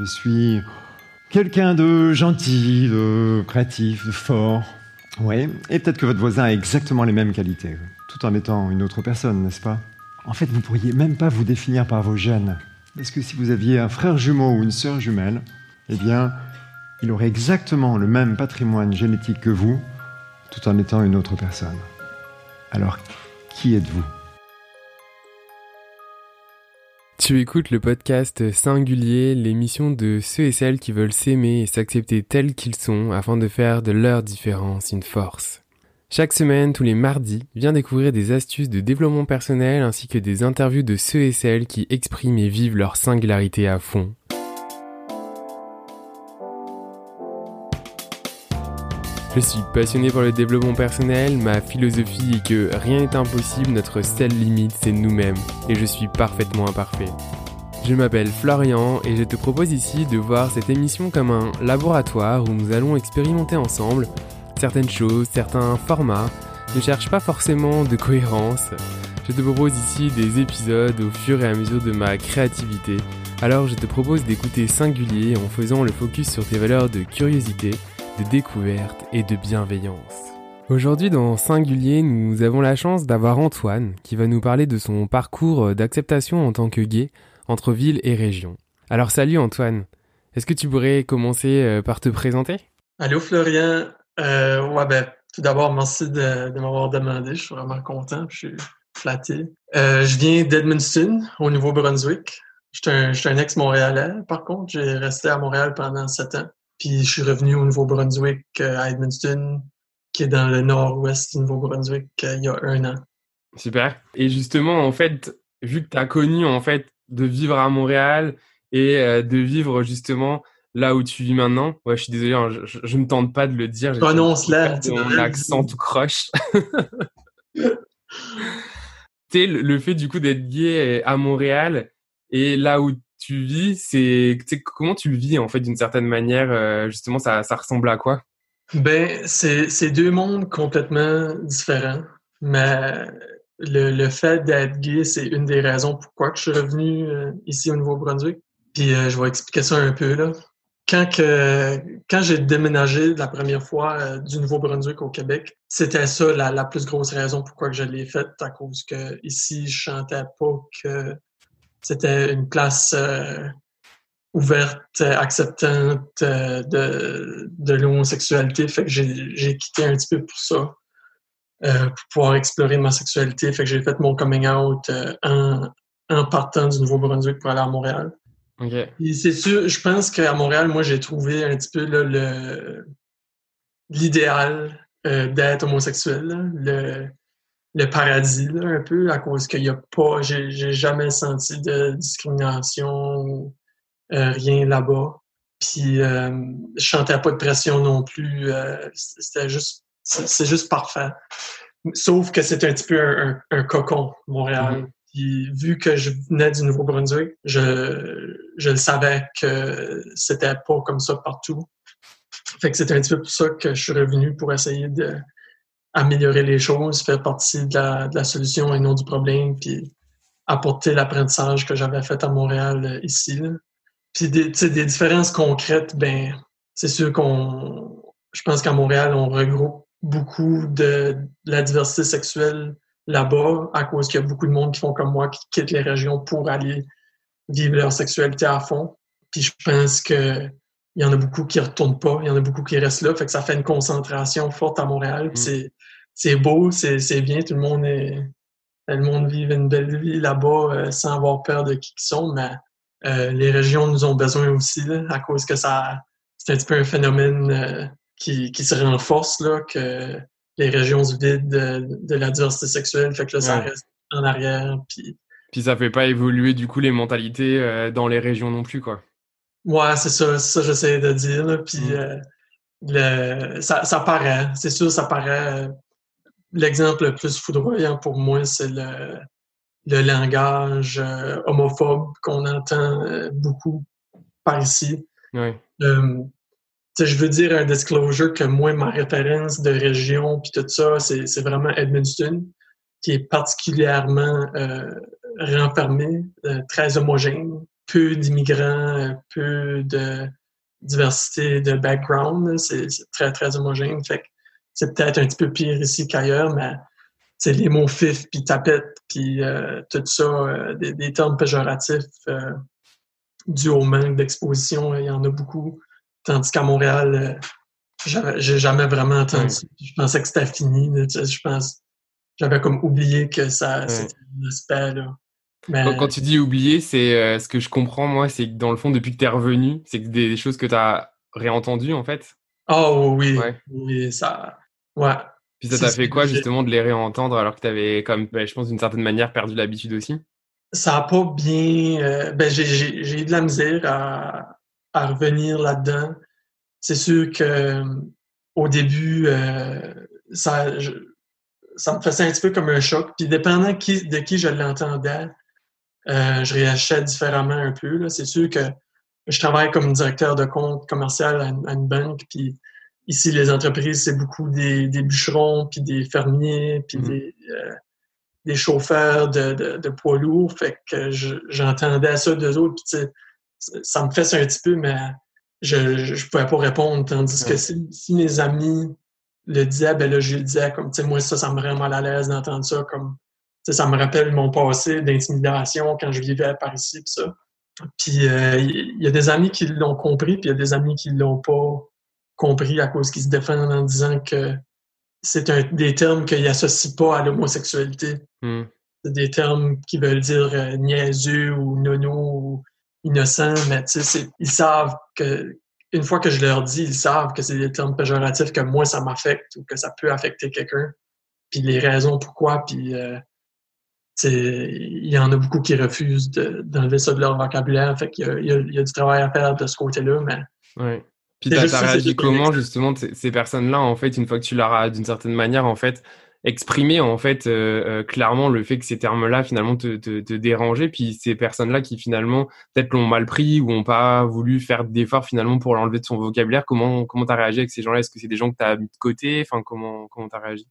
Je suis quelqu'un de gentil, de créatif, de fort. Oui, et peut-être que votre voisin a exactement les mêmes qualités, tout en étant une autre personne, n'est-ce pas? En fait, vous pourriez même pas vous définir par vos gènes. Parce que si vous aviez un frère jumeau ou une sœur jumelle, eh bien, il aurait exactement le même patrimoine génétique que vous, tout en étant une autre personne. Alors, qui êtes-vous? Tu écoutes le podcast Singulier, l'émission de ceux et celles qui veulent s'aimer et s'accepter tels qu'ils sont afin de faire de leur différence une force. Chaque semaine, tous les mardis, viens découvrir des astuces de développement personnel ainsi que des interviews de ceux et celles qui expriment et vivent leur singularité à fond. Je suis passionné par le développement personnel, ma philosophie est que rien n'est impossible, notre seule limite c'est nous-mêmes, et je suis parfaitement imparfait. Je m'appelle Florian et je te propose ici de voir cette émission comme un laboratoire où nous allons expérimenter ensemble certaines choses, certains formats. Ne cherche pas forcément de cohérence. Je te propose ici des épisodes au fur et à mesure de ma créativité. Alors je te propose d'écouter Singulier en faisant le focus sur tes valeurs de curiosité, de découverte et de bienveillance. Aujourd'hui dans Singulier, nous avons la chance d'avoir Antoine qui va nous parler de son parcours d'acceptation en tant que gay entre ville et région. Alors salut Antoine, est-ce que tu pourrais commencer euh, par te présenter? Allô Florian, euh, ouais ben tout d'abord merci de, m'avoir demandé, je suis vraiment content, je suis flatté. Euh, je viens d'Edmundston au Nouveau-Brunswick. Je suis un, un ex-Montréalais par contre, j'ai resté à Montréal pendant sept ans. Puis je suis revenu au Nouveau-Brunswick, euh, à Edmundston, qui est dans le nord-ouest du Nouveau-Brunswick, euh, il y a un an. Super. Et justement, en fait, vu que tu as connu en fait de vivre à Montréal et euh, de vivre justement là où tu vis maintenant, ouais, je suis désolé, hein, je, je, me tente pas de le dire. Prononce-la. Mon accent tout croche. le, le fait du coup d'être gay à Montréal et là où tu vis, c'est comment tu vis en fait d'une certaine manière euh, justement ça, ressemble à quoi? Ben c'est deux mondes complètement différents, mais le, fait d'être gay c'est une des raisons pourquoi je suis revenu euh, ici au Nouveau-Brunswick. Puis euh, je vais expliquer ça un peu là. Quand j'ai déménagé la première fois du Nouveau-Brunswick au Québec, c'était ça la, la, plus grosse raison pourquoi que je l'ai faite à cause que ici je chantais pas que c'était une place euh, ouverte, acceptante euh, de, de l'homosexualité. Fait que j'ai quitté un petit peu pour ça, euh, pour pouvoir explorer ma sexualité. Fait que j'ai fait mon coming out en, en, partant du Nouveau-Brunswick pour aller à Montréal. Okay. C'est sûr, je pense qu'à Montréal, moi, j'ai trouvé un petit peu le l'idéal d'être homosexuel. le, le paradis, là, un peu, à cause qu'il n'y a pas, j'ai jamais senti de discrimination ou euh, rien là-bas. Puis euh, je chantais pas de pression non plus. Euh, c'était juste, c'est juste parfait. Sauf que c'était un petit peu un, un, cocon, Montréal. Mm-hmm. Puis vu que je venais du Nouveau-Brunswick, je, je le savais que c'était pas comme ça partout. Fait que c'était un petit peu pour ça que je suis revenu pour essayer de améliorer les choses, faire partie de la, de la solution et non du problème, puis apporter l'apprentissage que j'avais fait à Montréal euh, ici. Là. Puis des, des différences concrètes, ben c'est sûr qu'on je pense qu'à Montréal, on regroupe beaucoup de, la diversité sexuelle là-bas, à cause qu'il y a beaucoup de monde qui font comme moi, qui quittent les régions pour aller vivre leur sexualité à fond. Puis je pense que il y en a beaucoup qui retournent pas, il y en a beaucoup qui restent là, fait que ça fait une concentration forte à Montréal. Mm. C'est beau, c'est bien, tout le monde est tout le monde vit une belle vie là-bas euh, sans avoir peur de qui ils sont, mais euh, les régions nous ont besoin aussi, là, à cause que ça c'est un petit peu un phénomène euh, qui, qui se renforce, là, que les régions se vident de, de, la diversité sexuelle, fait que là, ça reste en arrière. Puis... puis ça fait pas évoluer du coup les mentalités dans les régions non plus, quoi. Ouais, c'est ça, ça j'essaie de dire. Là. Puis mm. le, ça, ça paraît, c'est sûr, ça paraît. L'exemple le plus foudroyant pour moi, c'est le, le langage euh, homophobe qu'on entend euh, beaucoup par ici. Oui. je veux dire un disclosure que moi, ma référence de région puis tout ça, c'est vraiment Edmundston, qui est particulièrement renfermé, très homogène peu d'immigrants, peu de diversité de background. C'est très, très homogène. Fait c'est peut-être un petit peu pire ici qu'ailleurs, mais c'est les mots fif, puis tapette, puis euh, tout ça, euh, des, termes péjoratifs euh, dus au manque d'exposition, il y en a beaucoup. Tandis qu'à Montréal, j'ai jamais vraiment entendu. Je pensais que c'était fini. je pense, j'avais comme oublié que ça, c'était un aspect là. Quand, tu dis oublier, c'est ce que je comprends moi, c'est que dans le fond, depuis que tu es revenu, c'est des, choses que tu as réentendues en fait. Oh oui, oui, ça, ouais. Puis ça t'a fait quoi justement de les réentendre alors que tu avais, comme, ben, je pense, d'une certaine manière perdu l'habitude aussi? Ça n'a pas bien. Euh, ben, j'ai eu de la misère à, à revenir là-dedans. C'est sûr que au début, euh, ça, ça me faisait un petit peu comme un choc. Puis dépendant qui, de qui je l'entendais, euh, je réagissais différemment un peu. C'est sûr que je travaille comme directeur de compte commercial à une banque, puis Ici, les entreprises, c'est beaucoup des, bûcherons, puis des fermiers, puis mmh. euh, des, chauffeurs de, poids lourds. Fait que j'entendais ça d'eux autres, puis ça me fait un petit peu, mais je ne pouvais pas répondre. Tandis que si, mes amis le disaient, ben là, je le disais comme, tu sais, moi, ça, ça me rend mal à l'aise d'entendre ça. Comme, ça me rappelle mon passé d'intimidation quand je vivais par ici, puis ça. Puis euh, il y, a des amis qui l'ont compris, puis il y a des amis qui l'ont pas compris à cause qu'ils se défendent en disant que c'est un, des termes qu'ils n'associent pas à l'homosexualité. Hmm. C'est des termes qui veulent dire euh, niaiseux ou nono ou innocent, mais ils savent que, une fois que je leur dis, ils savent que c'est des termes péjoratifs que moi, ça m'affecte ou que ça peut affecter quelqu'un. Puis les raisons pourquoi, puis euh, il y en a beaucoup qui refusent d'enlever ça de leur vocabulaire. Fait qu'il y, y, a du travail à faire de ce côté-là, mais puis t'as as réagi comment justement ces personnes-là en fait une fois que tu leur as d'une certaine manière en fait exprimé en fait euh, euh, clairement le fait que ces termes-là finalement te, te, te dérangeaient puis ces personnes-là qui finalement peut-être l'ont mal pris ou ont pas voulu faire d'efforts finalement pour l'enlever de son vocabulaire comment comment t'as réagi avec ces gens-là? Est-ce que c'est des gens que t'as mis de côté? Enfin comment comment t'as réagi?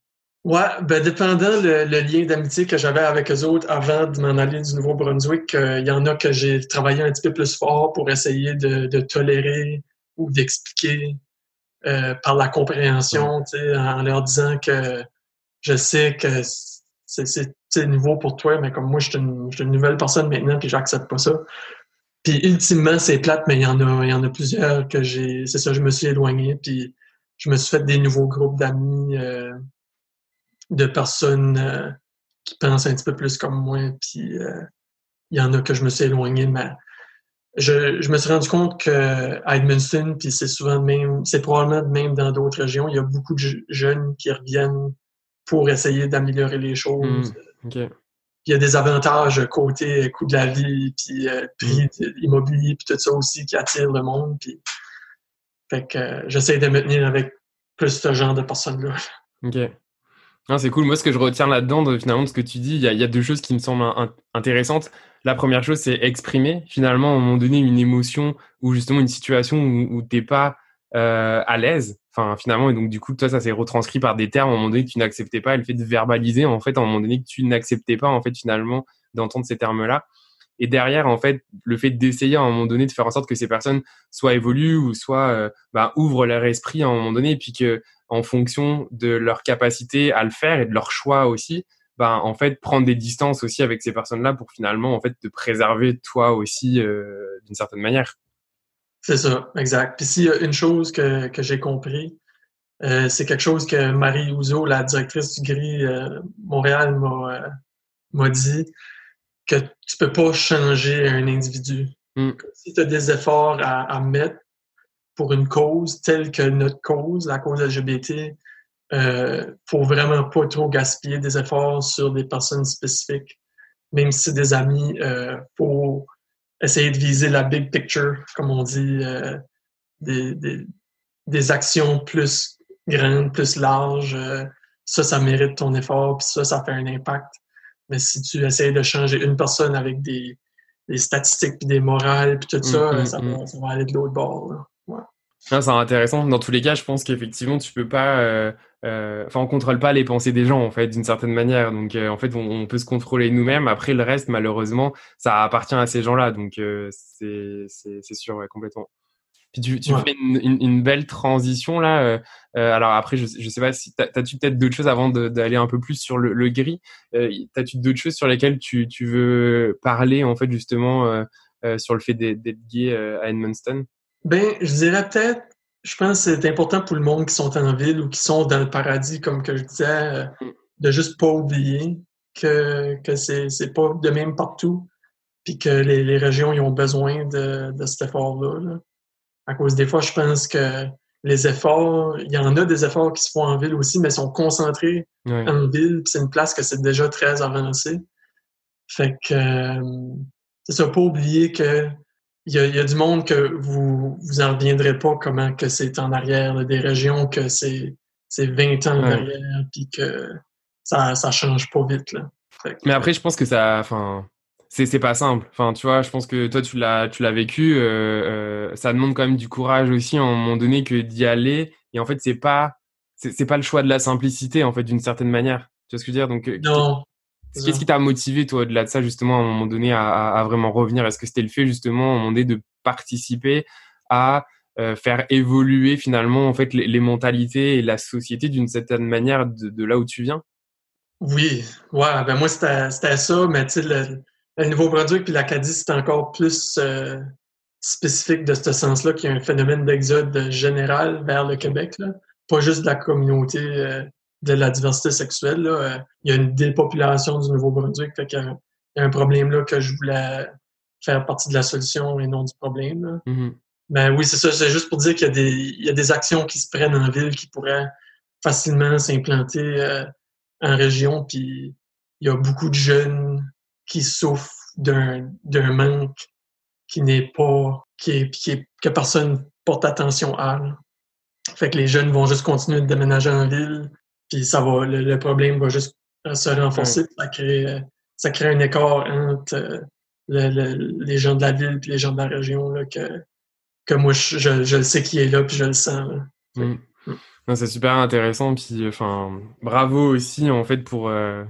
Ouais, ben dépendant le, le lien d'amitié que j'avais avec eux autres avant de m'en aller du Nouveau-Brunswick, euh, il y en a que j'ai travaillé un petit peu plus fort pour essayer de, de tolérer ou d'expliquer euh, par la compréhension, en leur disant que je sais que c'est nouveau pour toi, mais comme moi, je suis une, nouvelle personne maintenant, puis j'accepte pas ça. Puis ultimement, c'est plate, mais il y en a, il y en a plusieurs que j'ai. C'est ça, je me suis éloigné, puis je me suis fait des nouveaux groupes d'amis, euh, de personnes euh, qui pensent un petit peu plus comme moi, puis il y en a que je me suis éloigné, mais je, me suis rendu compte qu'à Edmundston, puis c'est souvent même, c'est probablement même dans d'autres régions, il y a beaucoup de jeunes qui reviennent pour essayer d'améliorer les choses. Hmm, il y a des avantages côté coût de la vie, puis euh, prix hmm. immobilier, puis tout ça aussi qui attire le monde. Puis, fait que euh, j'essaie de me tenir avec plus ce genre de personnes-là. OK. C'est cool. Moi, ce que je retiens là-dedans, finalement, de ce que tu dis, il y, a, deux choses qui me semblent intéressantes. La première chose, c'est exprimer finalement à un moment donné une émotion ou justement une situation où, tu n'es pas euh, à l'aise. Enfin, finalement, et donc du coup, toi, ça s'est retranscrit par des termes à un moment donné que tu n'acceptais pas. Et le fait de verbaliser, en fait, à un moment donné que tu n'acceptais pas, en fait, finalement, d'entendre ces termes-là. Et derrière, en fait, le fait d'essayer à un moment donné de faire en sorte que ces personnes soient évoluent ou soit euh, bah, ouvrent leur esprit à un moment donné, et puis que en fonction de leur capacité à le faire et de leur choix aussi, ben, en fait, prendre des distances aussi avec ces personnes-là pour finalement, en fait, te préserver toi aussi euh, d'une certaine manière. C'est ça, exact. Puis s'il y a une chose que, que j'ai compris, euh, c'est quelque chose que Marie Ouzo, la directrice du GRI euh, Montréal, m'a dit, que tu peux pas changer un individu. Mm. Si tu as des efforts à, à, mettre pour une cause telle que notre cause, la cause LGBT, euh, faut vraiment pas trop gaspiller des efforts sur des personnes spécifiques. Même si c'est des amis, euh, faut essayer de viser la big picture, comme on dit, euh, des, des, des, actions plus grandes, plus larges. Euh, ça, ça mérite ton effort, puis ça, ça fait un impact. Mais si tu essayes de changer une personne avec des, des statistiques, puis des morales, puis tout ça, mm, mm, ça, va, ça, va, aller de l'autre bord. Là. C'est intéressant. Dans tous les cas, je pense qu'effectivement, tu peux pas. Euh, euh, enfin, on contrôle pas les pensées des gens, en fait, d'une certaine manière. Donc, euh, en fait, on, peut se contrôler nous-mêmes. Après, le reste, malheureusement, ça appartient à ces gens-là. Donc, c'est sûr, ouais, complètement. Puis tu, tu fais une, une, belle transition là. alors après, je, je sais pas si t'as-tu peut-être d'autres choses avant d'aller un peu plus sur le, le gris. t'as-tu d'autres choses sur lesquelles tu, tu veux parler en fait justement sur le fait d'être gay à Edmundston? Ben, je dirais peut-être, je pense que c'est important pour le monde qui sont en ville ou qui sont dans le paradis, comme que je disais, euh, mm. de juste pas oublier que, que c'est, pas de même partout, puis que les, les régions ils ont besoin de, de cet effort-là. À cause des fois, je pense que les efforts, il y en a des efforts qui se font en ville aussi, mais sont concentrés en ville, c'est une place que c'est déjà très avancé. Fait que euh, c'est ça, pas oublier que il y, a, du monde que vous vous en reviendrez pas comment que c'est en arrière, des régions que c'est c'est 20 ans en arrière, puis que ça ça change pas vite là. Mais après, je pense que ça, enfin, c'est c'est pas simple. Enfin, tu vois, je pense que toi tu l'as tu l'as vécu. Euh, euh, ça demande quand même du courage aussi à un moment donné que d'y aller. Et en fait, c'est pas c'est pas le choix de la simplicité en fait d'une certaine manière. Tu vois ce que je veux dire? Donc, euh, non. Qu'est-ce qui t'a motivé, toi, au-delà de ça, justement, à un moment donné, à, vraiment revenir? Est-ce que c'était le fait, justement, à un moment donné, de participer à euh, faire évoluer, finalement, en fait, les, mentalités et la société d'une certaine manière de, là où tu viens? Oui, ouais, ben moi, c'était ça, mais tu sais, le, le Nouveau-Brunswick puis l'Acadie, c'est encore plus euh, spécifique de ce sens-là qu'il y a un phénomène d'exode général vers le Québec, là. pas juste de la communauté euh, de la diversité sexuelle. Là. Euh, il y a une dépopulation du Nouveau-Brunswick. Fait qu'il y a un problème là que je voulais faire partie de la solution et non du problème. Mm-hmm. Ben oui, c'est ça. C'est juste pour dire qu'il y, a des, il y a des actions qui se prennent en ville qui pourraient facilement s'implanter euh, en région. Puis il y a beaucoup de jeunes qui souffrent d'un, d'un manque qui n'est pas, qui est, qui est, que personne porte attention à. Fait que les jeunes vont juste continuer de déménager en ville, puis ça va, le, problème va juste se renforcer. Ça, crée, ça crée un écart entre euh, les gens de la ville et les gens de la région là, que, que moi, je, je, sais qui est là puis je le sens. Mm. Mm. C'est super intéressant. Puis, enfin, bravo aussi, en fait, pour, euh,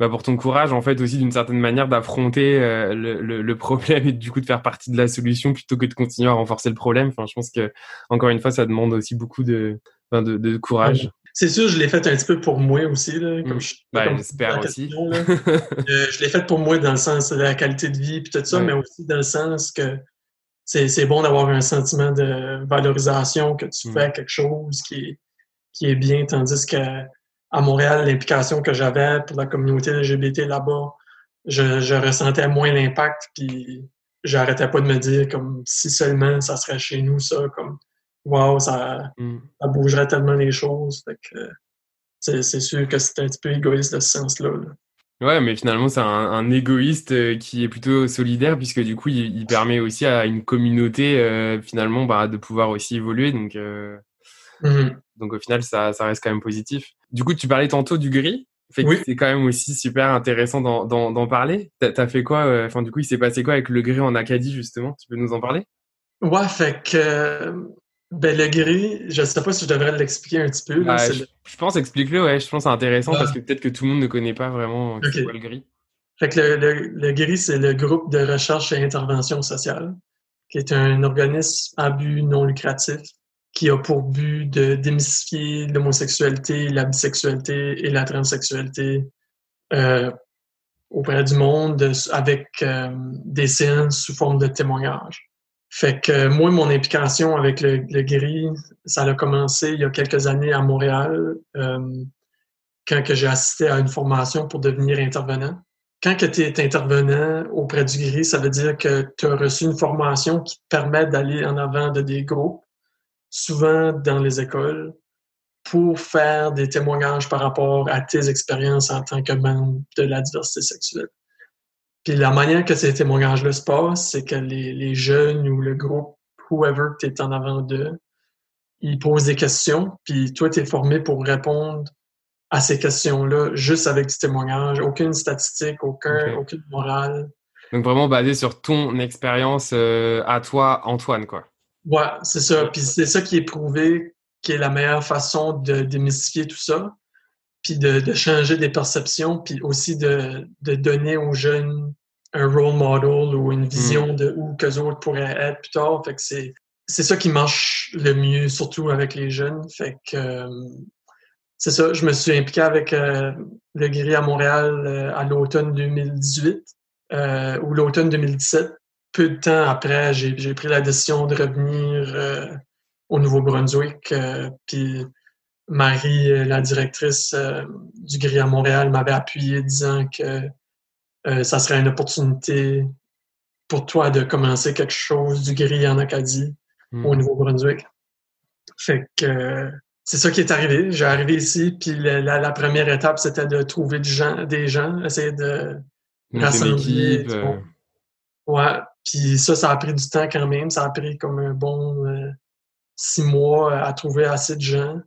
bah pour ton courage, en fait, aussi d'une certaine manière d'affronter euh, le, le, problème et du coup de faire partie de la solution plutôt que de continuer à renforcer le problème. Enfin, je pense que, encore une fois, ça demande aussi beaucoup de, de, de courage. C'est sûr, je l'ai fait un petit peu pour moi aussi. Là, comme mm. je, ben, j'espère aussi. Euh, je l'ai fait pour moi dans le sens de la qualité de vie et tout ça, mais aussi dans le sens que c'est bon d'avoir un sentiment de valorisation, que tu mm. fais quelque chose qui est, qui est bien, tandis que à Montréal, l'implication que j'avais pour la communauté LGBT là-bas, je, je, ressentais moins l'impact, puis j'arrêtais pas de me dire comme si seulement ça serait chez nous, ça, comme wow, ça, mm. ça bougerait tellement les choses. c'est sûr que c'est un petit peu égoïste de ce sens-là. Ouais, mais finalement, c'est un, égoïste euh, qui est plutôt solidaire, puisque du coup, il, permet aussi à une communauté, euh, finalement, bah, de pouvoir aussi évoluer. Donc, euh, mm-hmm. donc au final, ça, ça reste quand même positif. Du coup, tu parlais tantôt du gris. Fait c'est quand même aussi super intéressant d'en parler. T'as as fait quoi Enfin, du coup, il s'est passé quoi avec le gris en Acadie, justement? Tu peux nous en parler? Ouais, fait que ben, le gris, je ne sais pas si je devrais l'expliquer un petit peu. je, pense, explique-le, ouais. Je pense que c'est intéressant parce que peut-être que tout le monde ne connaît pas vraiment ce le gris. Fait que le, le, gris, c'est le groupe de recherche et intervention sociale, qui est un organisme à but non lucratif qui a pour but de démystifier l'homosexualité, la bisexualité et la transsexualité euh, auprès du monde avec euh, des séances sous forme de témoignages. Fait que moi, mon implication avec le, le ça a commencé il y a quelques années à Montréal, euh, quand j'ai assisté à une formation pour devenir intervenant. Quand tu es intervenant auprès du gris, ça veut dire que tu as reçu une formation qui te permet d'aller en avant de des groupes, souvent dans les écoles, pour faire des témoignages par rapport à tes expériences en tant que membre de la diversité sexuelle. Puis la manière que ces témoignages-là se passent, c'est que les, les, jeunes ou le groupe, whoever tu es en avant d'eux, ils posent des questions, puis toi, tu es formé pour répondre à ces questions-là juste avec du témoignage, aucune statistique, aucun, aucune morale. Donc vraiment basé sur ton expérience euh, à toi, Antoine, quoi. Ouais, c'est ça. Puis c'est ça qui est prouvé qui est la meilleure façon de démystifier tout ça, puis de, changer des perceptions, puis aussi de, donner aux jeunes un role model ou une vision mm. de où qu'eux autres pourraient être plus tard. Fait que c'est, c'est ça qui marche le mieux, surtout avec les jeunes. Fait que euh, c'est ça, je me suis impliqué avec euh, le Gris à Montréal euh, à l'automne 2018 ou l'automne 2017 peu de temps après, j'ai pris la décision de revenir au Nouveau-Brunswick. Puis Marie, euh, la directrice du Gris à Montréal, m'avait appuyé disant que ça serait une opportunité pour toi de commencer quelque chose du Gris en Acadie au hmm. Nouveau-Brunswick. Fait que c'est ça qui est arrivé. J'ai arrivé ici, puis la, première étape, c'était de trouver des gens, des gens essayer de rassembler. Ouais, puis ça, ça a pris du temps quand même. Ça a pris comme un bon euh, six mois à trouver assez de gens.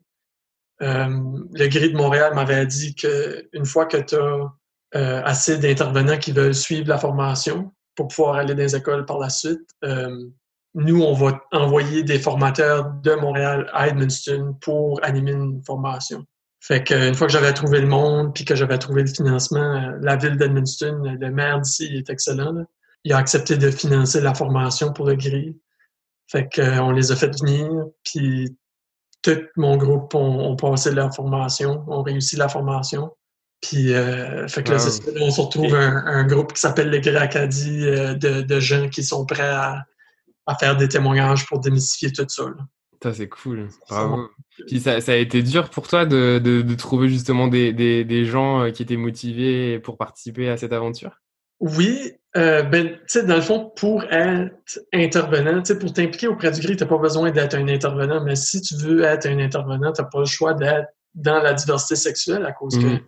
Euh, le Gris de Montréal m'avait dit qu'une fois que tu as euh, assez d'intervenants qui veulent suivre la formation pour pouvoir aller dans les écoles par la suite, nous, on va envoyer des formateurs de Montréal à Edmundston pour animer une formation. Fait qu'une fois que j'avais trouvé le monde puis que j'avais trouvé le financement, la ville d'Edmundston, le maire d'ici est excellent. Là il a accepté de financer la formation pour le gris. Fait qu'on les a fait venir, puis tout mon groupe ont, passé la formation, ont réussi la formation. Puis, euh, fait que là, on se retrouve un, groupe qui s'appelle le Gris Acadie euh, de, gens qui sont prêts à, faire des témoignages pour démystifier tout ça. Ça, c'est cool. Bravo. Puis ça, a été dur pour toi de, trouver justement des, gens euh, qui étaient motivés pour participer à cette aventure? Oui, euh, ben, tu sais, dans le fond, pour être intervenant, tu sais, pour t'impliquer auprès du gris, tu n'as pas besoin d'être un intervenant, mais si tu veux être un intervenant, tu n'as pas le choix d'être dans la diversité sexuelle à cause que mm.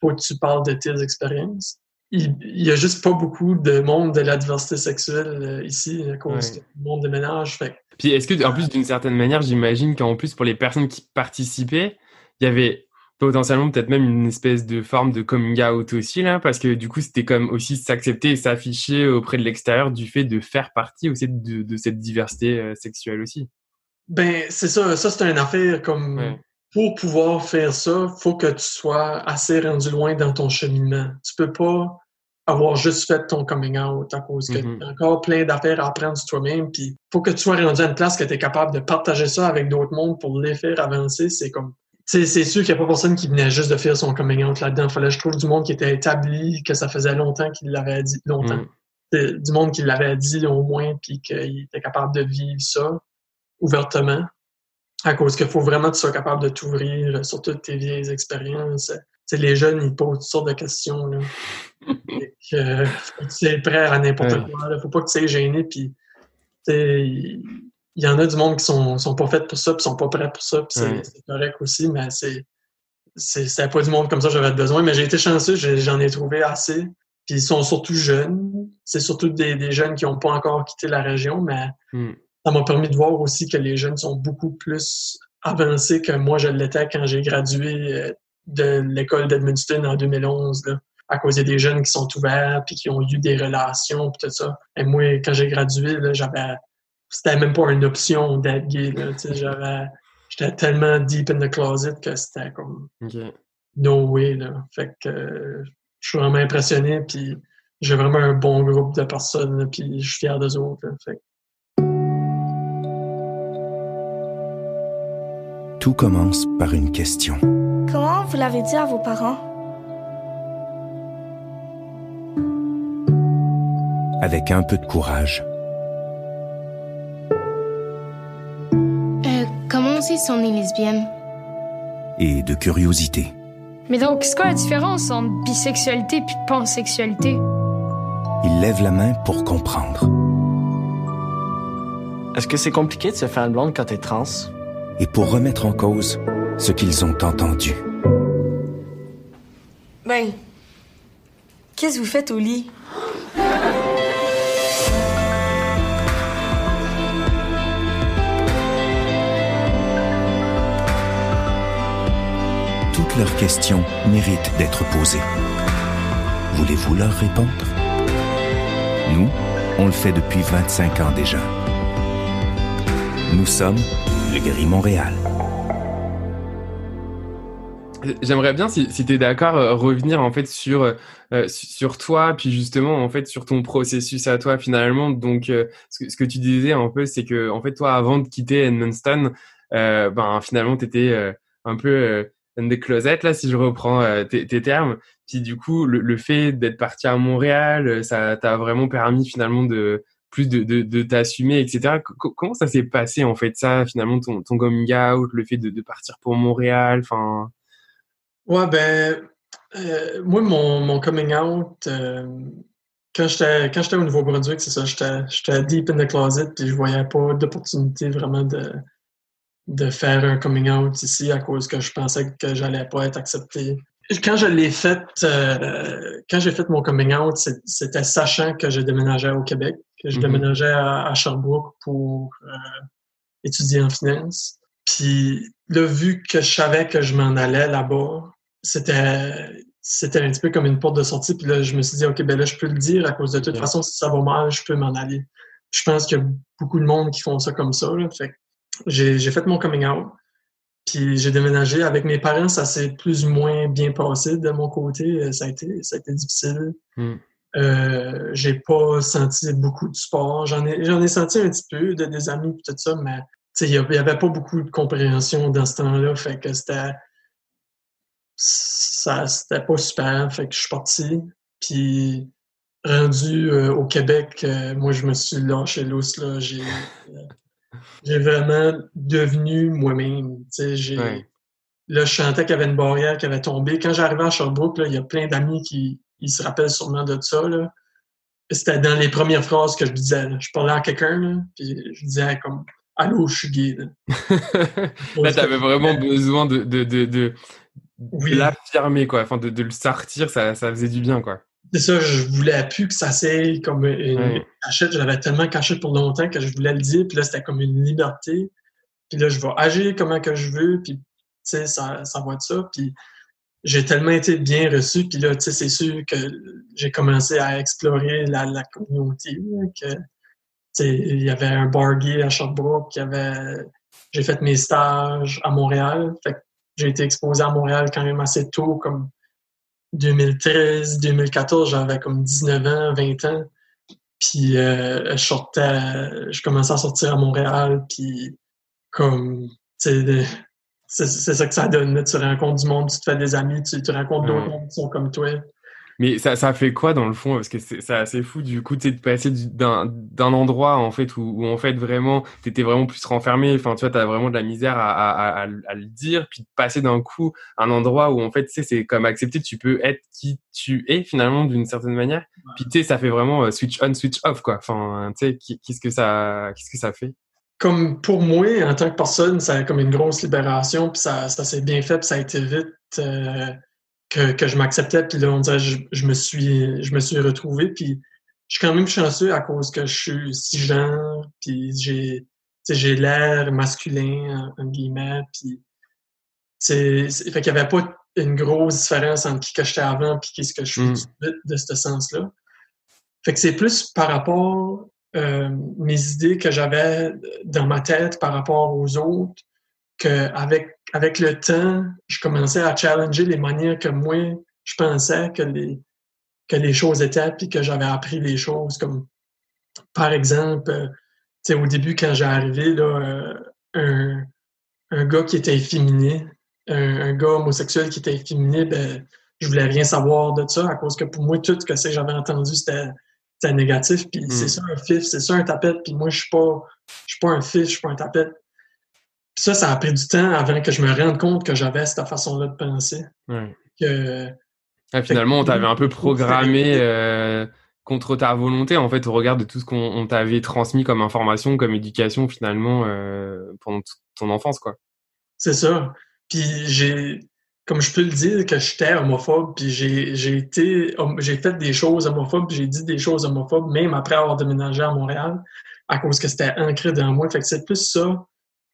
faut que tu parles de tes expériences. Il n'y a juste pas beaucoup de monde de la diversité sexuelle euh, ici à cause du monde déménage. Fait. Puis est-ce que, en plus, d'une certaine manière, j'imagine qu'en plus, pour les personnes qui participaient, il y avait potentiellement peut-être même une espèce de forme de coming out aussi là parce que du coup c'était comme aussi s'accepter et s'afficher auprès de l'extérieur du fait de faire partie aussi de, cette diversité euh, sexuelle aussi. Ben c'est ça, ça c'est une affaire comme pour pouvoir faire ça, faut que tu sois assez rendu loin dans ton cheminement. Tu peux pas avoir juste fait ton coming out à cause que mm-hmm. tu as encore plein d'affaires à apprendre sur toi-même puis faut que tu sois rendu à une place que tu es capable de partager ça avec d'autres mondes pour les faire avancer, c'est comme c'est sûr qu'il n'y a pas personne qui venait juste de faire son coming out là-dedans. Il fallait que je trouve du monde qui était établi, que ça faisait longtemps qu'il l'avait dit. Longtemps. Mm. Du monde qui l'avait dit au moins, puis qu'il était capable de vivre ça ouvertement. À cause qu'il faut vraiment que tu sois capable de t'ouvrir sur toutes tes vieilles expériences. T'sais, les jeunes, ils posent toutes sortes de questions. Là. que, faut que tu es prêt à n'importe quoi. Là. Faut pas que tu sois gêné. Puis, il y en a du monde qui sont, sont pas faits pour ça, puis sont pas prêts pour ça, puis c'est correct aussi, mais c'est c'est pas du monde comme ça que j'avais besoin. Mais j'ai été chanceux, j'en ai trouvé assez. Puis ils sont surtout jeunes. C'est surtout des, des, jeunes qui n'ont pas encore quitté la région, mais hmm. ça m'a permis de voir aussi que les jeunes sont beaucoup plus avancés que moi je l'étais quand j'ai gradué euh, de l'école d'Edmundston en 2011. Là, à cause des jeunes qui sont ouverts puis qui ont eu des relations puis tout ça. Et moi, quand j'ai gradué, j'avais c'était même pas une option d'être gay. j'étais tellement deep in the closet que c'était comme no way. Là. Fait que je suis vraiment impressionné. Puis j'ai vraiment un bon groupe de personnes. puis je suis fier des autres. Tout commence par une question. Comment vous l'avez dit à vos parents? Avec un peu de courage si on est lesbienne. Et de curiosité. Mais donc, c'est quoi la différence entre bisexualité et pansexualité? Il lève la main pour comprendre. Est-ce que c'est compliqué de se faire une blonde quand t'es trans? Et pour remettre en cause ce qu'ils ont entendu. Ben, qu'est-ce que vous faites au lit? Leurs questions méritent d'être posées. Voulez-vous leur répondre? Nous, on le fait depuis 25 ans déjà. Nous sommes le Guéri Montréal. J'aimerais bien, si, tu es d'accord, euh, revenir en fait sur euh, sur toi, puis justement en fait sur ton processus à toi finalement. Donc, euh, ce, que, tu disais un peu, c'est que en fait toi, avant de quitter Edmundston, euh, ben finalement t'étais un peu des closettes là, si je reprends tes, tes, termes. Puis du coup, le, fait d'être parti à Montréal, ça t'a vraiment permis finalement de plus de, de, t'assumer, etc. comment ça s'est passé en fait ça finalement ton, coming out, le fait de, de partir pour Montréal, enfin? Ouais, ben, euh, moi, mon, mon, coming out, euh, quand j'étais au Nouveau-Brunswick, c'est ça, j'étais deep in the closet, puis je voyais pas d'opportunité vraiment de, de faire un coming out ici à cause que je pensais que j'allais pas être accepté. Quand je l'ai fait, euh, quand j'ai fait mon coming out, c'était sachant que je déménageais au Québec, que je mm-hmm. déménageais à, à, Sherbrooke pour euh, étudier en finance. Puis là, vu que je savais que je m'en allais là-bas, c'était c'était un petit peu comme une porte de sortie. Puis là, je me suis dit, OK, ben là, je peux le dire à cause de toute façon, si ça va mal, je peux m'en aller. Je pense qu'il y a beaucoup de monde qui font ça comme ça. Là. Fait j'ai fait mon coming out. Puis j'ai déménagé avec mes parents, ça s'est plus ou moins bien passé de mon côté. Ça a été, ça a été difficile. Mm. Euh, j'ai pas senti beaucoup de sport. J'en ai, j'en ai senti un petit peu de des amis et tout ça, mais il y avait pas beaucoup de compréhension dans ce temps-là. Fait que c'était ça c'était pas super. Fait que je suis parti. Puis rendu euh, au Québec, euh, moi je me suis lâché lousse. Là. J'ai, euh, j'ai vraiment devenu moi-même. J'ai, Là, je chantais qu'il y avait une barrière qui avait tombé. Quand j'arrivais à Sherbrooke, là, il y a plein d'amis qui ils se rappellent sûrement de ça. Là. C'était dans les premières phrases que je disais. Je parlais à quelqu'un, puis je disais comme Allô, je suis gay. Là, tu avais vraiment besoin de, de, de, de oui. l'affirmer, quoi. Enfin, de, de, le sortir, ça, ça faisait du bien, quoi. C'est ça, je voulais plus que ça s'aille comme une cachette. Je l'avais tellement caché pour longtemps que je voulais le dire. Puis là, c'était comme une liberté. Puis là, je vais agir comment que je veux. Puis, tu sais, ça, ça va être ça. Puis j'ai tellement été bien reçu. Puis là, tu sais, c'est sûr que j'ai commencé à explorer la, la communauté. que, tu sais, il y avait un bar gay à Sherbrooke. Il y avait... J'ai fait mes stages à Montréal. Fait j'ai été exposé à Montréal quand même assez tôt, comme 2013, 2014, j'avais comme 19 ans, 20 ans. Puis euh, je sortais, je commençais à sortir à Montréal, puis comme, c'est ça que ça donne. Tu rencontres du monde, tu te fais des amis, tu, tu rencontres d'autres gens qui sont comme toi. Mais ça, ça fait quoi dans le fond? Parce que c'est assez fou du coup de passer d'un endroit en fait où, où, en fait vraiment t'étais vraiment plus renfermé. Enfin tu vois t'as vraiment de la misère à, à, à, à le dire, puis de passer d'un coup à un endroit où en fait tu sais c'est comme accepter tu peux être qui tu es finalement d'une certaine manière. Puis tu sais ça fait vraiment euh, switch on switch off quoi. Enfin tu sais qu'est-ce que ça qu'est-ce que ça fait? Comme pour moi, en tant que personne, ça a comme une grosse libération, puis ça, ça s'est bien fait, puis ça a été vite. Euh, que, je m'acceptais. Puis là, on dirait je, je, me suis je me suis retrouvé. Puis je suis quand même chanceux à cause que je suis si jeune. Puis j'ai j'ai l'air masculin, en, guillemets. Puis c'est fait qu'il n'y avait pas une grosse différence entre qui que j'étais avant puis qu'est-ce que je suis mm. de ce sens-là. Fait que c'est plus par rapport euh, mes idées que j'avais dans ma tête par rapport aux autres qu'avec avec le temps, je commençais à challenger les manières que moi, je pensais que les, que les choses étaient, puis que j'avais appris les choses. Comme, par exemple, euh, au début, quand j'ai arrivé, là, euh, un, un, gars qui était efféminé, un, gars homosexuel qui était efféminé, ben, je voulais rien savoir de ça, à cause que pour moi, tout ce que j'avais entendu, c'était négatif, puis c'est mm. ça un fif, c'est ça un tapette, puis moi, je suis pas, je suis pas un fif, je suis pas un tapette ça, ça a pris du temps avant que je me rende compte que j'avais cette façon-là de penser. Que, ah, finalement, on t'avait un peu programmé euh, contre ta volonté, en fait, au regard de tout ce qu'on t'avait transmis comme information, comme éducation, finalement, euh, pendant toute ton enfance, quoi. C'est ça. Puis j'ai, comme je peux le dire, que j'étais homophobe, puis j'ai été, j'ai fait des choses homophobes, puis j'ai dit des choses homophobes, même après avoir déménagé à Montréal, à cause que c'était ancré dans moi. Fait que c'est plus ça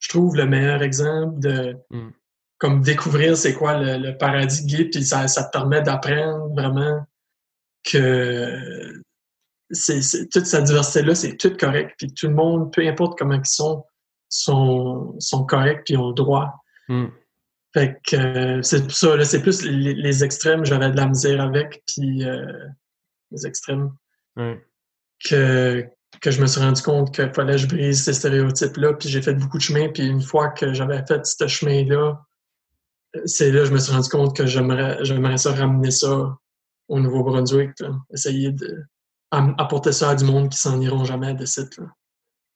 je trouve, le meilleur exemple de mm. comme découvrir c'est quoi le, paradis gay, puis ça, ça te permet d'apprendre vraiment que c'est, toute cette diversité-là, c'est tout correct, puis tout le monde, peu importe comment ils sont, sont, sont corrects puis ont le droit. Mm. Fait que euh, c'est pour ça, là, c'est plus les, les extrêmes, j'avais de la misère avec, puis euh, les extrêmes que, que je me suis rendu compte qu'il fallait que je brise ces stéréotypes-là, puis j'ai fait beaucoup de chemin, puis une fois que j'avais fait ce chemin-là, c'est là que je me suis rendu compte que j'aimerais j'aimerais ça ramener ça au Nouveau-Brunswick, là. essayer de am- apporter ça à du monde qui s'en iront jamais de site. Là.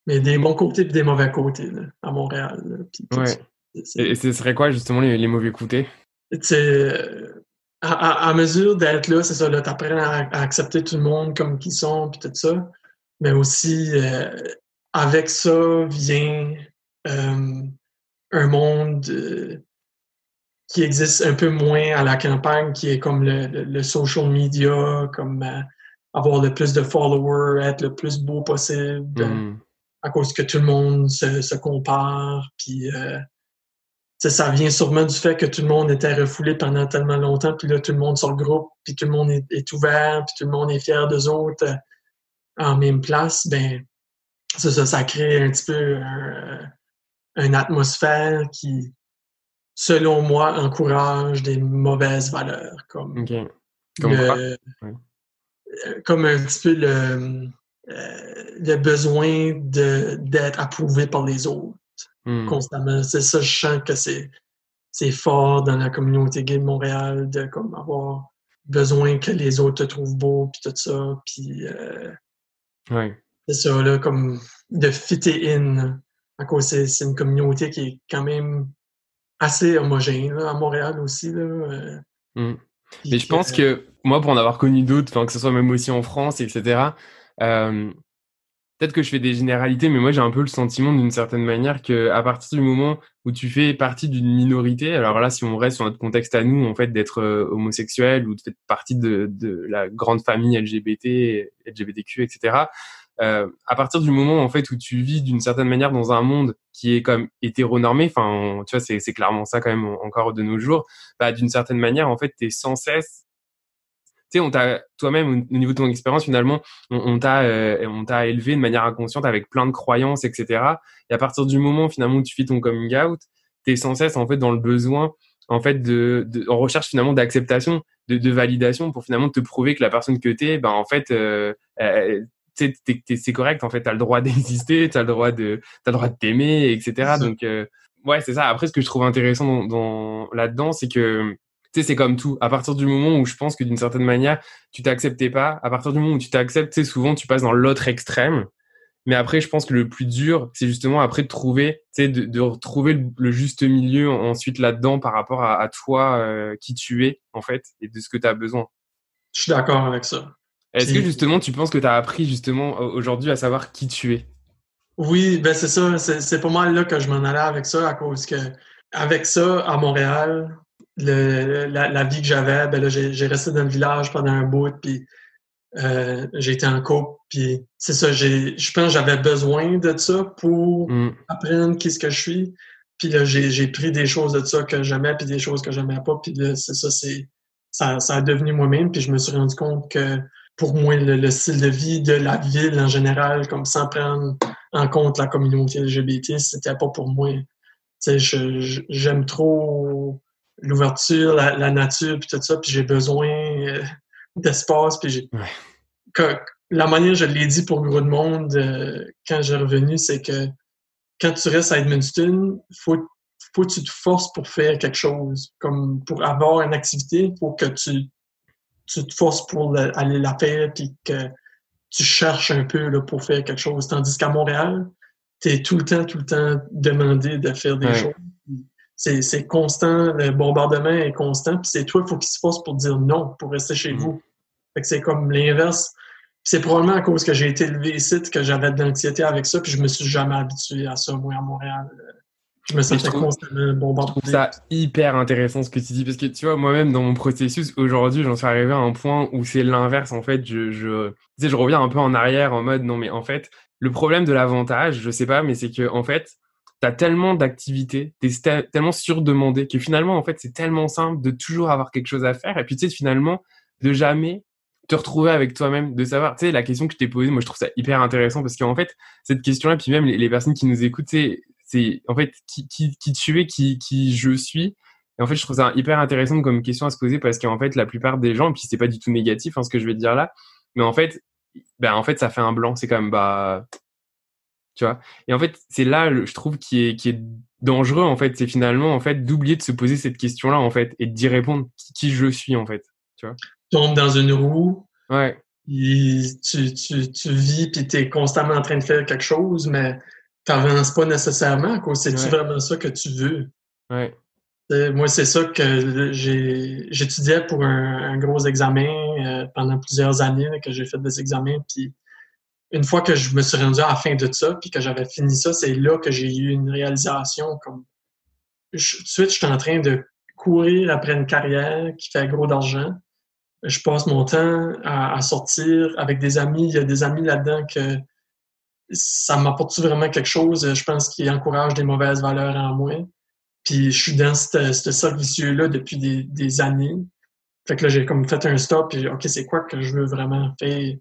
Mais des bons côtés et des mauvais côtés là, à Montréal. là, Ouais. Et, et ce serait quoi justement les, les mauvais côtés? Tu à, à- à mesure d'être là, c'est ça, là, t'apprends à, à accepter tout le monde comme qu'ils sont, puis tout ça. Mais aussi, euh, avec ça vient euh, un monde euh, qui existe un peu moins à la campagne, qui est comme le, le- le social media, comme avoir le plus de followers, être le plus beau possible Mm. à cause que tout le monde se, se compare. Puis, ça vient sûrement du fait que tout le monde était refoulé pendant tellement longtemps, puis là, tout le monde se regroupe, puis tout le monde est, est ouvert, puis tout le monde est fier d'eux autres en même place. Ben, c'est ça, ça crée un petit peu un- une atmosphère qui, selon moi, encourage des mauvaises valeurs, comme. Comme le- euh, comme un petit peu le, euh, le besoin d'être approuvé par les autres Mm. constamment. C'est ça, je sens que c'est c'est fort dans la communauté gay de Montréal de comme avoir besoin que les autres te trouvent beau puis tout ça puis euh, Ouais. c'est ça là comme de fitter in à cause c'est une communauté qui est quand même assez homogène là, à Montréal aussi là euh, Mm. Mais je pense que moi, pour en avoir connu d'autres, que ce soit même aussi en France, etc., euh, peut-être que je fais des généralités, mais moi, j'ai un peu le sentiment d'une certaine manière que à partir du moment où tu fais partie d'une minorité, alors là, si on reste sur notre contexte à nous, en fait, d'être euh, homosexuel ou de faire partie de, de la grande famille LGBT, LGBTQ, etc., euh, à partir du moment en fait où tu vis d'une certaine manière dans un monde qui est comme hétéronormé, enfin tu vois c'est clairement ça quand même en- encore de nos jours, bah d'une certaine manière en fait t'es sans cesse sais, on t'a toi-même au au niveau de ton expérience finalement, on, on t'a euh, on t'a élevé de manière inconsciente avec plein de croyances, etc. Et à partir du moment finalement où tu fais ton coming out, t'es sans cesse en fait dans le besoin en fait de, de en recherche finalement d'acceptation, de, de validation pour finalement te prouver que la personne que t'es, ben en fait euh, euh, c'est correct en fait, t'as le droit d'exister, t'as le droit de t'as le droit de t'aimer, etc. Donc euh, ouais c'est ça. Après ce que je trouve intéressant dans, dans là-dedans, c'est que tu sais, c'est comme tout. À partir du moment où je pense que d'une certaine manière, tu t'acceptais pas, à partir du moment où tu t'acceptes, tu souvent tu passes dans l'autre extrême. Mais après, je pense que le plus dur, c'est justement après de trouver, tu sais, de, de retrouver le, le juste milieu en- ensuite là-dedans par rapport à, à toi, euh, qui tu es, en fait, et de ce que tu as besoin. je suis d'accord avec ça. Est-ce que justement, tu penses que tu as appris justement au- aujourd'hui à savoir qui tu es? Oui, ben c'est ça. C'est c'est pas mal là que je m'en allais avec ça, à cause que avec ça, à Montréal, le, la, la vie que j'avais, ben là, j'ai resté dans le village pendant un bout, puis euh, j'ai été en couple, puis c'est ça, j'ai je pense que j'avais besoin de ça pour Mm. apprendre qui ce que je suis. Puis là, j'ai j'ai pris des choses de ça que j'aimais, puis des choses que j'aimais pas, puis là, c'est ça, c'est ça, ça a devenu moi-même, puis je me suis rendu compte que pour moi, le, le style de vie de la ville en général, comme sans prendre en compte la communauté LGBT, c'était pas pour moi. J'aime trop l'ouverture, la, la nature, puis tout ça, puis j'ai besoin euh, d'espace, puis j'ai... Ouais. la manière je l'ai dit pour gros de monde euh, quand j'ai revenu, c'est que quand tu restes à Edmundston, faut faut que tu te forces pour faire quelque chose. Comme pour avoir une activité, il faut que tu, tu te forces pour le- aller la faire puis que tu cherches un peu là, pour faire quelque chose. Tandis qu'à Montréal, tu es tout le temps, tout le temps demandé de faire des Ouais. choses. C'est, constant, le bombardement est constant, puis c'est toi, il faut qu'il se force pour dire non, pour rester chez Mm. vous. Fait que c'est comme l'inverse. C'est probablement à cause que j'ai été élevé ici que j'avais de l'anxiété avec ça, puis je me suis jamais habitué à ça, moi, à Montréal. Je me sentais constamment Je bombardé. trouve ça hyper intéressant ce que tu dis parce que tu vois moi-même dans mon processus aujourd'hui j'en suis arrivé à un point où c'est l'inverse en fait je je tu sais je reviens un peu en arrière en mode non mais en fait le problème de l'avantage je sais pas mais c'est que en fait t'as tellement d'activités t'es tellement surdemandé que finalement en fait c'est tellement simple de toujours avoir quelque chose à faire et puis tu sais finalement de jamais te retrouver avec toi-même de savoir tu sais la question que je t'ai posée moi je trouve ça hyper intéressant parce qu'en fait cette question là puis même les, personnes qui nous écoutent c'est en fait qui, qui, qui tu es, qui, qui je suis. Et en fait, je trouve ça hyper intéressant comme question à se poser parce qu'en fait, la plupart des gens, et puis c'est pas du tout négatif hein, ce que je vais te dire là, mais en fait, ben en fait, ça fait un blanc. C'est même bah, tu vois. Et en fait, c'est là, je trouve, qui est qui est dangereux en fait, c'est finalement en fait d'oublier de se poser cette question-là en fait et d'y répondre qui, qui, je suis en fait, tu vois. Tombe dans une roue. Ouais. tu, tu, tu vis puis tu es constamment en train de faire quelque chose, mais t'avances pas nécessairement. C'est-tu ouais. vraiment ça que tu veux? Ouais. Moi, c'est ça que j'ai j'étudiais pour un, un, gros examen euh, pendant plusieurs années, que j'ai fait des examens. Puis une fois que je me suis rendu à la fin de ça, puis que j'avais fini ça, c'est là que j'ai eu une réalisation. Comme tout de suite, je suis en train de courir après une carrière qui fait gros d'argent. Je passe mon temps à, sortir avec des amis. Il y a des amis là-dedans que ça m'apporte vraiment quelque chose, je pense, qui encourage des mauvaises valeurs en moi. Puis je suis dans ce cercle vicieux-là depuis des, des, années. Fait que là, j'ai comme fait un stop, puis OK, c'est quoi que je veux vraiment faire?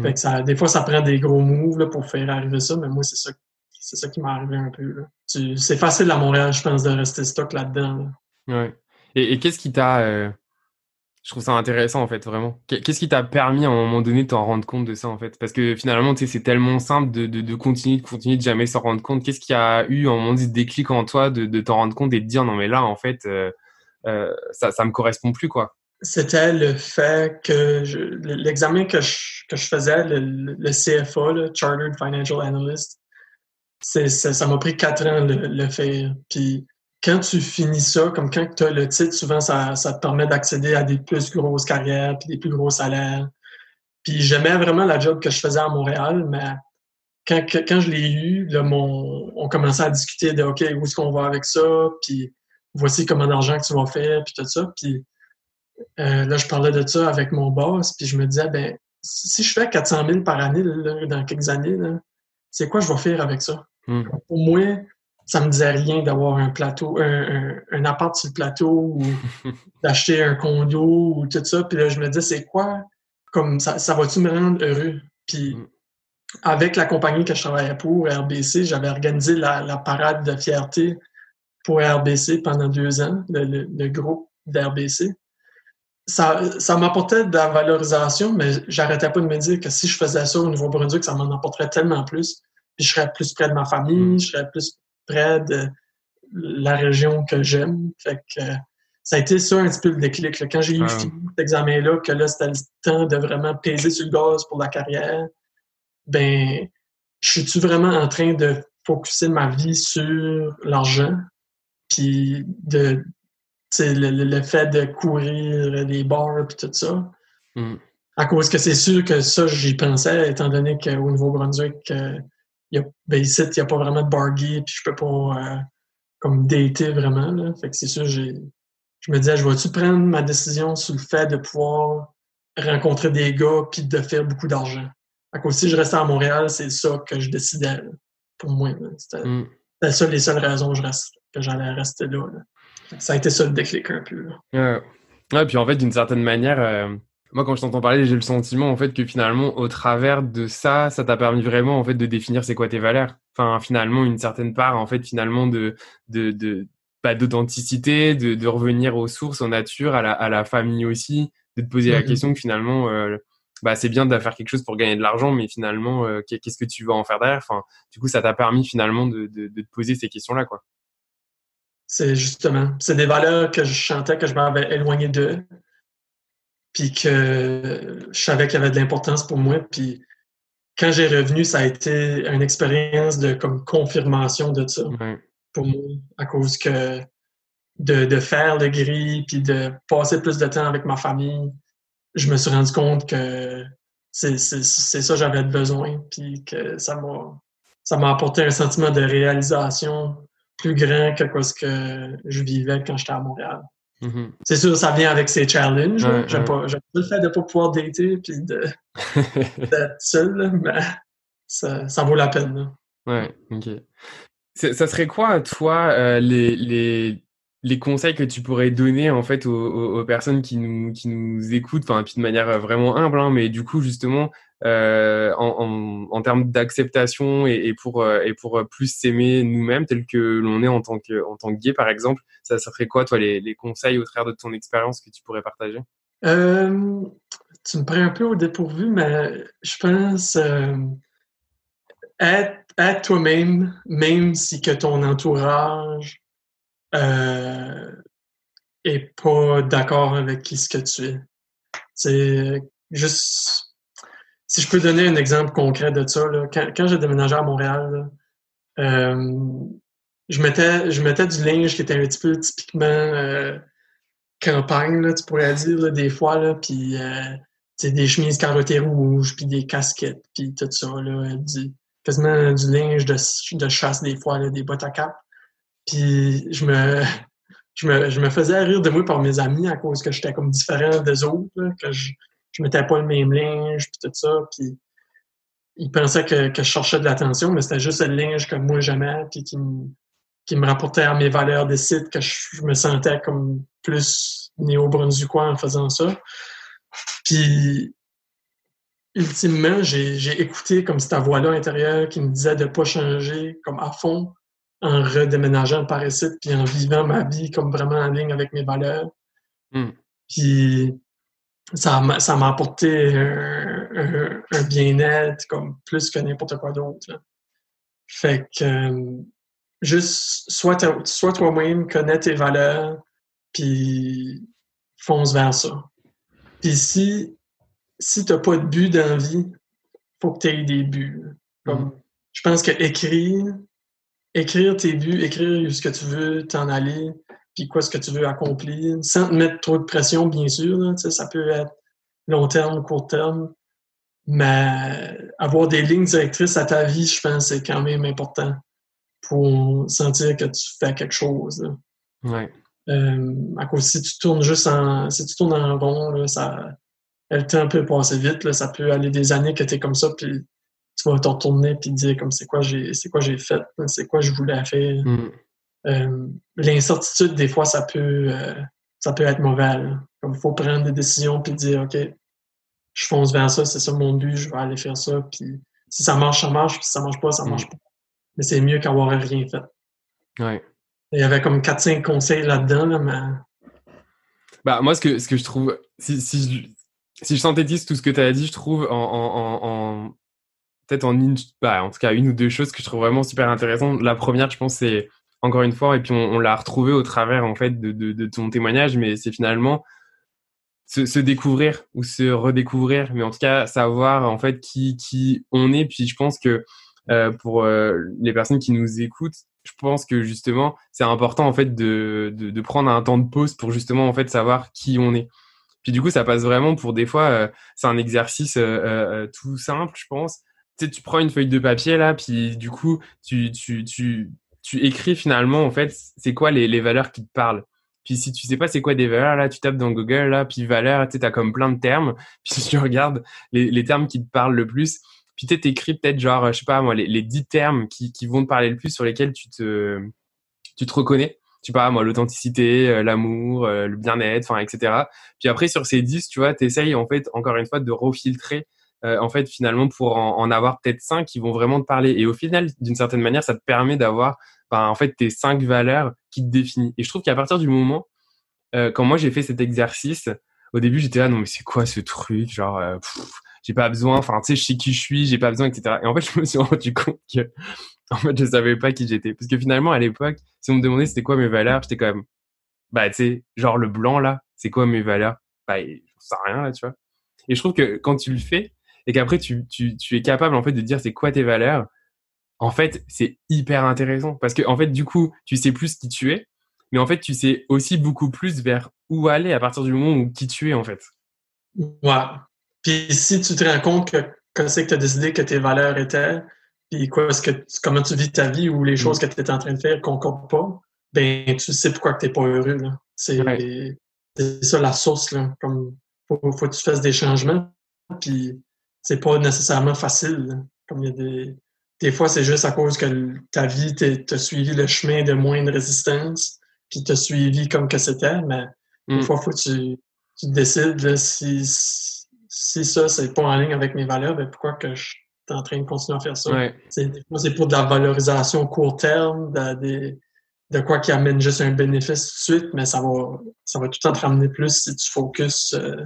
Fait que ça, des fois, ça prend des gros moves là, pour faire arriver ça, mais moi, c'est ça, c'est ça qui m'est arrivé un peu. C'est facile à Montréal, je pense, de rester stock là-dedans. Là. Ouais. Et, qu'est-ce qui t'a... Euh je trouve ça intéressant en fait vraiment. Qu'est-ce qui t'a permis à un moment donné de t'en rendre compte de ça en fait? Parce que finalement, tu sais, c'est tellement simple de, de, de, continuer, de continuer, de jamais s'en rendre compte. Qu'est-ce qui a eu à un moment donné ce déclic en toi de, de t'en rendre compte et de dire non mais là en fait, euh, euh, ça, ça me correspond plus quoi C'était le fait que l'examen que je, que je faisais, le, le CFA, le Chartered Financial Analyst, ça m'a pris quatre ans de le, le faire. Puis quand tu finis ça, comme quand tu as le titre, souvent ça, ça te permet d'accéder à des plus grosses carrières puis des plus gros salaires. Puis j'aimais vraiment la job que je faisais à Montréal, mais quand, quand je l'ai eu, là, mon, on commençait à discuter de OK, où est-ce qu'on va avec ça, puis voici comment d'argent que tu vas faire, puis tout ça. Puis euh, là, je parlais de ça avec mon boss, puis je me disais, ben si je fais 400 000 par année là, dans quelques années, c'est quoi je vais faire avec ça? Mm. Pour moi, ça me disait rien d'avoir un plateau, un, un, un, appart sur le plateau ou d'acheter un condo ou tout ça. Puis là, je me disais, c'est quoi? Comme ça, ça va-tu me rendre heureux? Puis Mm. avec la compagnie que je travaillais pour, RBC, j'avais organisé la, la, parade de fierté pour RBC pendant deux ans, le, le, le groupe d'RBC. Ça, ça m'apportait de la valorisation, mais j'arrêtais pas de me dire que si je faisais ça au Nouveau-Brunswick, ça m'en apporterait tellement plus. Puis je serais plus près de ma famille, Mm. je serais plus près de la région que j'aime. Fait que euh, ça a été ça un petit peu le déclic. Là. Quand j'ai eu Ah. fini cet examen-là, que là, c'était le temps de vraiment peser sur le gaz pour la carrière, ben, je suis-tu vraiment en train de focuser ma vie sur l'argent? Puis de le, le, le, fait de courir les bars puis tout ça. Mm. À cause que c'est sûr que ça, j'y pensais, étant donné qu'au Nouveau-Brunswick, euh, y a, ben ici, il n'y a pas vraiment de bar gay, puis je peux pas euh, comme dater vraiment. Là. Fait que c'est sûr, j'ai. Je me disais, je vais-tu prendre ma décision sur le fait de pouvoir rencontrer des gars puis de faire beaucoup d'argent? Fait que si je restais à Montréal, c'est ça que je décidais là, pour moi. C'était Mm. ça les seules raisons que je reste, que j'allais rester là, là. Ça a été ça le déclic un peu. Là. Ouais. ouais, puis en fait, d'une certaine manière, euh, moi quand je t'entends parler, j'ai le sentiment en fait que finalement, au travers de ça, ça t'a permis vraiment en fait de définir c'est quoi tes valeurs. Enfin, finalement, une certaine part en fait finalement de de de pas d'authenticité, de, de revenir aux sources, aux nature, à la, à la famille aussi, de te poser la question que finalement, euh, bah c'est bien de faire quelque chose pour gagner de l'argent, mais finalement, euh, qu'est- qu'est-ce que tu vas en faire derrière? Enfin, du coup, ça t'a permis finalement de, de, de te poser ces questions-là, quoi. C'est justement, c'est des valeurs que je chantais, que je m'avais éloigné d'eux, puis que je savais qu'il y avait de l'importance pour moi. Puis quand j'ai revenu, ça a été une expérience de comme confirmation de ça Ouais. pour moi, à cause que de, de faire le gris, puis de passer plus de temps avec ma famille, je me suis rendu compte que c'est ça que j'avais besoin, puis que ça m'a ça m'a apporté un sentiment de réalisation plus grand que quoi ce que je vivais quand j'étais à Montréal. Mhm. C'est sûr, ça vient avec ses challenges. Ouais, J'aime ouais. pas, le fait de pas pouvoir dater puis de- d'être seul, mais ça, ça vaut la peine. là. Ouais, ok. Ça serait quoi, toi, euh, les, les, les conseils que tu pourrais donner en fait aux, aux, aux personnes qui nous, qui nous écoutent, enfin, puis de manière euh, vraiment humble, hein, mais du coup, justement, euh, en, termes d'acceptation et, et, pour euh, pour plus s'aimer nous-mêmes tel que l'on est en tant que en tant que gay par exemple ça ça ferait quoi toi les, conseils au travers de ton expérience que tu pourrais partager? Euh, tu me prends un peu au dépourvu mais je pense euh, être, toi-même même si que ton entourage euh, est pas d'accord avec qui ce que tu es. C'est juste si je peux donner un exemple concret de ça, quand, j'ai déménagé à Montréal, euh, je, mettais, du linge qui était un petit peu typiquement euh, campagne, tu pourrais dire, des fois, puis euh, des chemises carottées rouges, puis des casquettes, puis tout ça, quasiment du linge de, chasse des fois, des bottes à cap. Puis je me, faisais rire de moi par mes amis à cause que j'étais comme différent des autres, que je, je mettais pas le même linge, puis tout ça, puis ils pensaient que, que je cherchais de l'attention, mais c'était juste le linge que moi j'aimais, puis qui me, qui me rapportait à mes valeurs de site, que je, me sentais comme plus néo-brunswickois en faisant ça. Puis, ultimement, j'ai écouté comme cette voix-là intérieure qui me disait de pas changer comme à fond en redéménageant par ici, puis en vivant ma vie comme vraiment en ligne avec mes valeurs. Mm. Puis ça m'a ça m'a apporté un, bien-être comme plus que n'importe quoi d'autre. Fait que euh, juste sois, sois toi-même, connais tes valeurs, puis fonce vers ça. Puis si si t'as pas de but dans la vie, faut que tu aies des buts. Comme, Mm. Je pense que écrire, écrire tes buts, écrire ce que tu veux t'en aller, puis quoi ce que tu veux accomplir, sans te mettre trop de pression, bien sûr. Là, ça peut être long terme, court terme, mais avoir des lignes directrices à ta vie, je pense, c'est quand même important pour sentir que tu fais quelque chose. Ouais. Euh, à cause si tu tournes juste en si tu tournes en rond, là, ça le temps peut passer vite, là, ça peut aller des années que tu es comme ça, puis tu vas te retourner puis te dire comme c'est quoi j'ai c'est quoi j'ai fait, c'est quoi je voulais faire. Mm. Euh, l'incertitude, des fois, ça peut, euh, ça peut être mauvais. Comme il faut prendre des décisions puis dire, OK, je fonce vers ça, c'est ça mon but, je vais aller faire ça. Puis si ça marche, ça marche. Puis si ça marche pas, ça Mm. marche pas. Mais c'est mieux qu'avoir rien fait. Ouais. Il y avait comme 4-5 conseils là-dedans, là, mais Bah, moi, ce que, ce que je trouve, si, si, je, si je synthétise tout ce que tu as dit, je trouve en, en, en, en- peut-être en une, bah, en tout cas, une ou deux choses que je trouve vraiment super intéressantes. La première, je pense, c'est encore une fois, et puis on, l'a retrouvé au travers, en fait, de, ton témoignage, mais c'est finalement se, découvrir ou se redécouvrir, mais en tout cas, savoir, en fait, qui, on est. Puis je pense que, euh, pour euh, les personnes qui nous écoutent, je pense que justement, c'est important en fait de, prendre un temps de pause pour justement en fait savoir qui on est. Puis du coup, ça passe vraiment pour des fois, euh, c'est un exercice tout simple, je pense. Tu prends une feuille de papier là, puis du coup, tu, tu écris finalement en fait, c'est quoi les, les valeurs qui te parlent? Puis si tu sais pas c'est quoi des valeurs là, tu tapes dans Google là, puis valeurs, tu sais, t'as comme plein de termes. Puis tu regardes les, les termes qui te parlent le plus. Puis tu t'écris peut-être genre, je sais pas moi, les, les 10 termes qui, qui vont te parler le plus, sur lesquels tu te, tu te reconnais. Tu sais pas moi, l'authenticité, euh, l'amour, euh, le bien-être, enfin, etc. Puis après, sur ces 10, tu vois, t'essayes en fait, encore une fois, de refiltrer, euh, en fait, finalement, pour en, avoir peut-être 5 qui vont vraiment te parler. Et au final, d'une certaine manière, ça te permet d'avoir, ben, en fait, tes 5 valeurs qui te définissent. Et je trouve qu'à partir du moment, euh, quand moi j'ai fait cet exercice, au début, j'étais là, non, mais c'est quoi ce truc? Genre, euh, j'ai pas besoin, enfin, tu sais, je sais qui je suis, j'ai pas besoin, etc. Et en fait, je me suis rendu compte que, en fait, je savais pas qui j'étais. Parce que finalement, à l'époque, si on me demandait c'était quoi mes valeurs, j'étais comme, bah, tu sais, genre le blanc, là, c'est quoi mes valeurs? Bah, je sais rien, là, tu vois. Et je trouve que quand tu le fais, et qu'après, tu, tu, tu es capable, en fait, de dire c'est quoi tes valeurs, en fait, c'est hyper intéressant. Parce que, en fait, du coup, tu sais plus qui tu es, mais en fait, tu sais aussi beaucoup plus vers où aller à partir du moment où qui tu es, en fait. ouais. Puis si tu te rends compte que, que c'est que tu as décidé que tes valeurs étaient, puis quoi, est-ce que, comment tu vis ta vie ou les choses que tu es en train de faire concordent pas, ben tu sais pourquoi tu n'es pas heureux. là. C'est Ouais. c'est ça la source. Là. Comme, faut, faut que tu fasses des changements, puis c'est pas nécessairement facile. Comme il y a des, des fois, c'est juste à cause que ta vie t'a suivi le chemin de moins de résistance, puis t'as suivi comme que c'était, mais Mm. des fois, faut que tu, tu décides là, si, si ça, c'est pas en ligne avec mes valeurs, ben pourquoi que je suis en train de continuer à faire ça? Ouais. C'est des fois, c'est pour de la valorisation court terme, de, des- de quoi qui amène juste un bénéfice tout de suite, mais ça va, ça va tout le temps te ramener plus si tu focuses euh,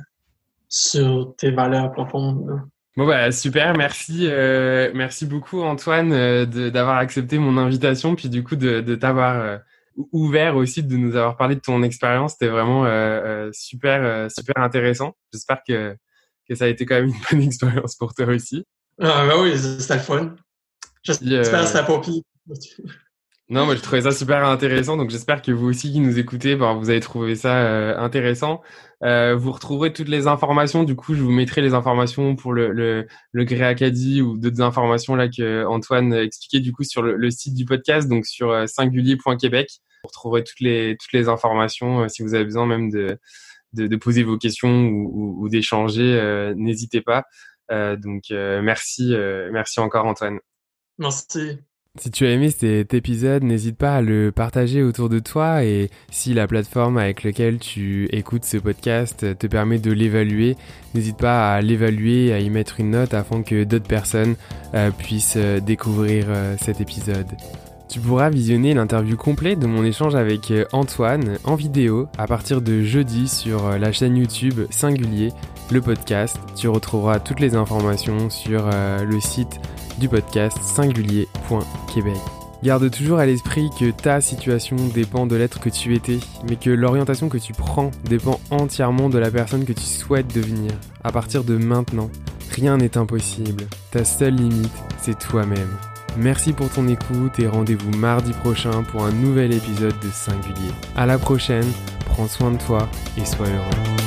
sur tes valeurs profondes. là. Bon bah super, merci, euh, merci beaucoup Antoine euh, de- d'avoir accepté mon invitation, puis du coup de, de t'avoir euh, ou- ouvert aussi, de nous avoir parlé de ton expérience. C'était vraiment euh, super, euh, super intéressant. J'espère que que ça a été quand même une bonne expérience pour toi aussi. Ah, ben oui, c'était le fun. J'espère que c'était pas pire. Non, moi je trouvais ça super intéressant, donc j'espère que vous aussi qui nous écoutez, ben, vous avez trouvé ça euh, intéressant. Euh, vous retrouverez toutes les informations, du coup je vous mettrai les informations pour le, le, le Grey Acadie ou d'autres informations là que Antoine expliquait du coup sur le, site du podcast, donc sur euh, singulier.québec. Vous retrouverez toutes les, toutes les informations si vous avez besoin même de, de, poser vos questions ou, ou, d'échanger, n'hésitez pas. Donc merci, merci encore Antoine. Merci. Si tu as aimé cet épisode, n'hésite pas à le partager autour de toi et si la plateforme avec laquelle tu écoutes ce podcast te permet de l'évaluer, n'hésite pas à l'évaluer et à y mettre une note afin que d'autres personnes euh, puissent euh, découvrir euh, cet épisode. Tu pourras visionner l'interview complète de mon échange avec Antoine en vidéo à partir de jeudi sur la chaîne YouTube Singulier, le podcast. Tu retrouveras toutes les informations sur euh, le site du podcast singulier.québec. Garde toujours à l'esprit que ta situation dépend de l'être que tu étais, mais que l'orientation que tu prends dépend entièrement de la personne que tu souhaites devenir. À partir de maintenant, rien n'est impossible. Ta seule limite, c'est toi-même. Merci pour ton écoute et rendez-vous mardi prochain pour un nouvel épisode de Singulier. À la prochaine, prends soin de toi et sois heureux.